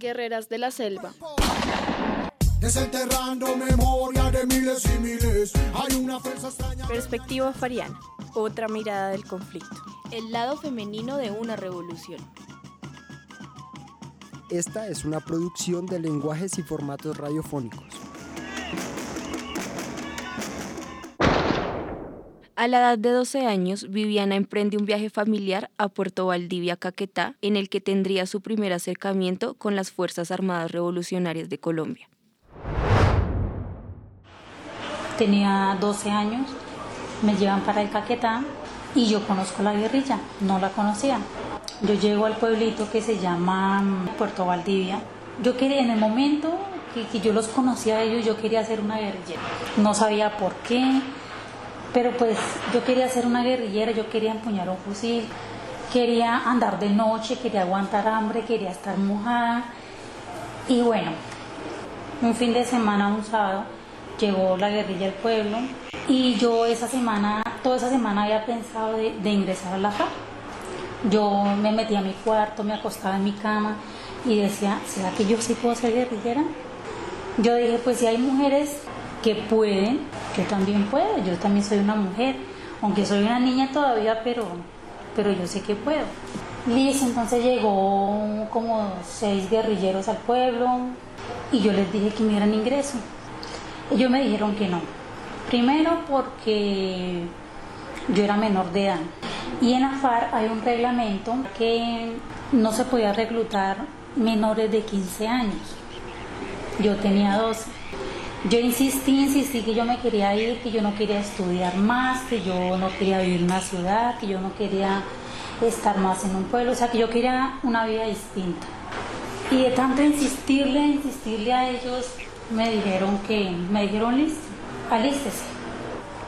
Guerreras de la Selva. Desenterrando memoria de miles y miles. Hay una fuerza extraña. Perspectiva Fariana, otra mirada del conflicto. El lado femenino de una revolución. Esta es una producción de lenguajes y formatos radiofónicos. A la edad de 12 años, Viviana emprende un viaje familiar a Puerto Valdivia, Caquetá, en el que tendría su primer acercamiento con las Fuerzas Armadas Revolucionarias de Colombia. Tenía 12 años, me llevan para el Caquetá y yo conozco la guerrilla, no la conocía. Yo llego al pueblito que se llama mm, Puerto Valdivia. Yo quería, en el momento que, que yo los conocía a ellos, yo quería hacer una guerrillera. No sabía por qué, pero pues yo quería ser una guerrillera, yo quería empuñar un fusil, quería andar de noche, quería aguantar hambre, quería estar mojada. Y bueno, un fin de semana, un sábado, llegó la guerrilla al pueblo y yo esa semana, toda esa semana había pensado de, ingresar a la FARC. Yo me metí a mi cuarto, me acostaba en mi cama y decía, ¿será que yo sí puedo ser guerrillera? Yo dije, pues si hay mujeres que pueden, yo también puedo, yo también soy una mujer, aunque soy una niña todavía, pero, pero yo sé que puedo. Listo, entonces llegó como seis guerrilleros al pueblo y yo les dije que me dieran ingreso. Ellos me dijeron que no. Primero porque yo era menor de edad. Y en la FARC hay un reglamento que no se podía reclutar menores de 15 años. Yo tenía 12. Yo insistí, insistí que yo me quería ir, que yo no quería estudiar más, que yo no quería vivir en una ciudad, que yo no quería estar más en un pueblo, o sea, que yo quería una vida distinta. Y de tanto insistirle, insistirle a ellos, me dijeron que, me dijeron listo, alístese.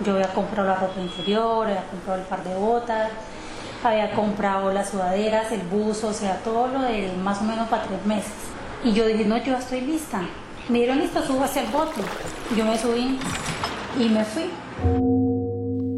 Yo había comprado la ropa interior, había comprado el par de botas, había comprado las sudaderas, el buzo, o sea, todo lo de más o menos para tres meses. Y yo dije, no, yo estoy lista. Me dieron listo, subo hacia el bote. Yo me subí y me fui.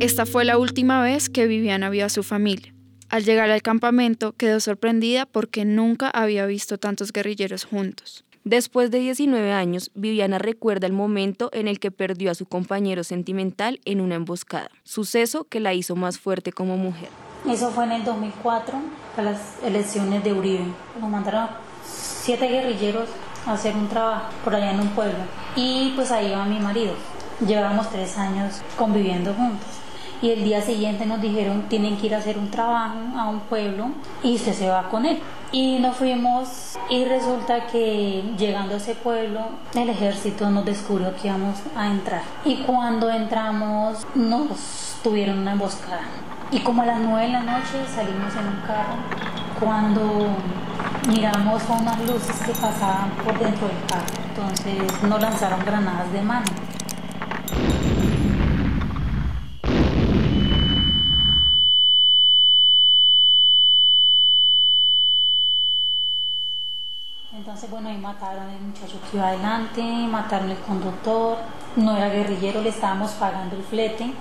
Esta fue la última vez que Viviana vio a su familia. Al llegar al campamento quedó sorprendida porque nunca había visto tantos guerrilleros juntos. Después de 19 años, Viviana recuerda el momento en el que perdió a su compañero sentimental en una emboscada, suceso que la hizo más fuerte como mujer. Eso fue en el 2004, a las elecciones de Uribe. Nos mandaron siete guerrilleros hacer un trabajo por allá en un pueblo. Y pues ahí iba mi marido. Llevábamos tres años conviviendo juntos. Y el día siguiente nos dijeron, tienen que ir a hacer un trabajo a un pueblo y usted se va con él. Y nos fuimos y resulta que llegando a ese pueblo el ejército nos descubrió que íbamos a entrar. Y cuando entramos nos tuvieron una emboscada. Y como a las nueve de la noche salimos en un carro. Cuando miramos unas luces que pasaban por dentro del carro, entonces nos lanzaron granadas de mano. Entonces, bueno, ahí mataron al muchacho que iba adelante, mataron al conductor, no era guerrillero, le estábamos pagando el flete.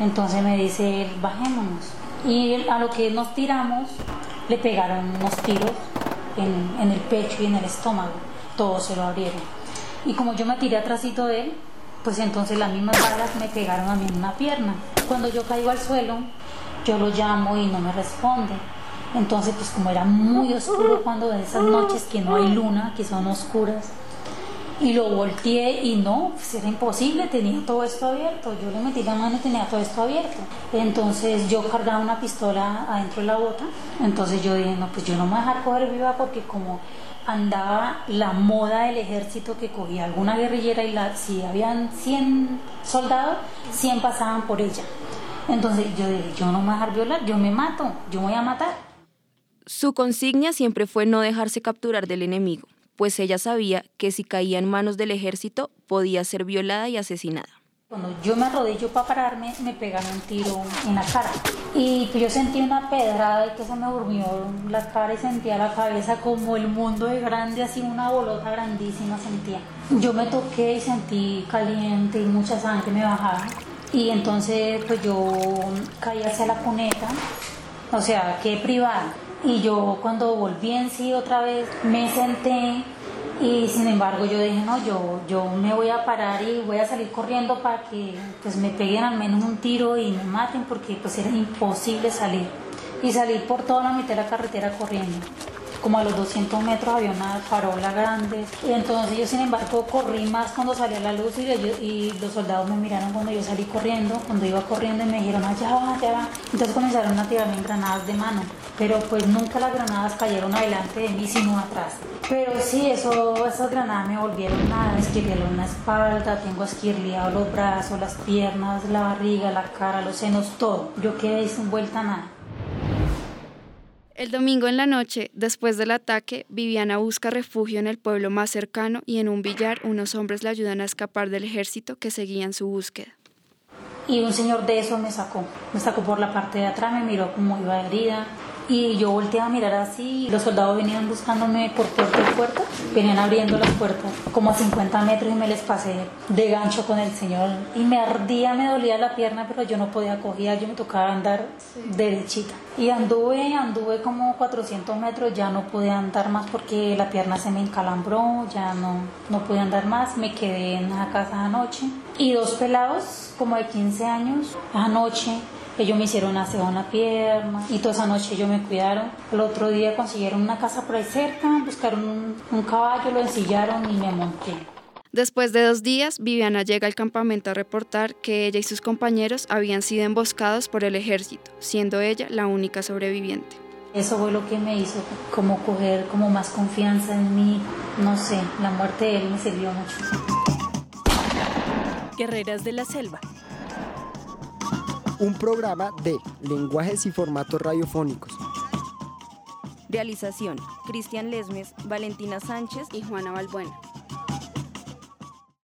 Entonces me dice él, bajémonos. Y a lo que nos tiramos, le pegaron unos tiros en, en el pecho y en el estómago. Todos se lo abrieron. Y como yo me tiré atrásito de él, pues entonces las mismas balas me pegaron a mí en una pierna. Cuando yo caigo al suelo, yo lo llamo y no me responde. Entonces, pues como era muy oscuro cuando de esas noches que no hay luna, que son oscuras, y lo volteé y no, pues era imposible, tenía todo esto abierto. Yo le metí la mano y tenía todo esto abierto. Entonces yo cargaba una pistola adentro de la bota. Entonces yo dije, no, pues yo no me voy a dejar coger viva porque como andaba la moda del ejército que cogía alguna guerrillera y la, si habían 100 soldados, 100 pasaban por ella. Entonces yo dije, yo no me voy a dejar violar, yo me mato, yo me voy a matar. Su consigna siempre fue no dejarse capturar del enemigo, pues ella sabía que si caía en manos del ejército podía ser violada y asesinada. Cuando yo me arrodillo para pararme, me pegan un tiro en la cara. Y yo sentí una pedrada y que se me durmió la cara y sentía la cabeza como el mundo de grande, así una bolota grandísima sentía. Yo me toqué y sentí caliente y mucha sangre me bajaba. Y entonces pues yo caí hacia la cuneta, o sea, quedé privada. Y yo cuando volví en sí otra vez me senté y sin embargo yo dije, no, yo, yo me voy a parar y voy a salir corriendo para que pues me peguen al menos un tiro y me maten porque pues era imposible salir. Y salir por toda la mitad de la carretera corriendo como a los 200 metros había una farola grande. Y entonces yo, sin embargo, corrí más cuando salía la luz y, y, los soldados me miraron cuando yo salí corriendo, cuando iba corriendo y me dijeron, allá va, allá va. Entonces comenzaron a tirarme granadas de mano. Pero pues nunca las granadas cayeron adelante de mí, sino atrás. Pero sí, eso, esas granadas me volvieron nada, esquirlearon la espalda, tengo esquirleado los brazos, las piernas, la barriga, la cara, los senos, todo. Yo quedé sin vuelta nada. El domingo en la noche, después del ataque, Viviana busca refugio en el pueblo más cercano y en un billar unos hombres le ayudan a escapar del ejército que seguían su búsqueda. Y un señor de eso me sacó, me sacó por la parte de atrás, me miró como iba herida, y yo volteé a mirar así, los soldados venían buscándome por puerta y puerta, venían abriendo las puertas como a 50 metros y me les pasé de gancho con el señor y me ardía, me dolía la pierna, pero yo no podía coger, yo me tocaba andar derechita. Y anduve, anduve como 400 metros, ya no pude andar más porque la pierna se me encalambró, ya no, no pude andar más, me quedé en la casa anoche. Y dos pelados, como de 15 años, anoche ellos me hicieron aseo en la pierna y toda esa noche ellos me cuidaron. El otro día consiguieron una casa por ahí cerca, buscaron un, caballo, lo ensillaron y me monté. Después de dos días, Viviana llega al campamento a reportar que ella y sus compañeros habían sido emboscados por el ejército, siendo ella la única sobreviviente. Eso fue lo que me hizo como coger como más confianza en mí. No sé, la muerte de él me sirvió mucho. Guerreras de la Selva un programa de lenguajes y formatos radiofónicos. Realización, Cristian Lesmes, Valentina Sánchez y Juana Balbuena.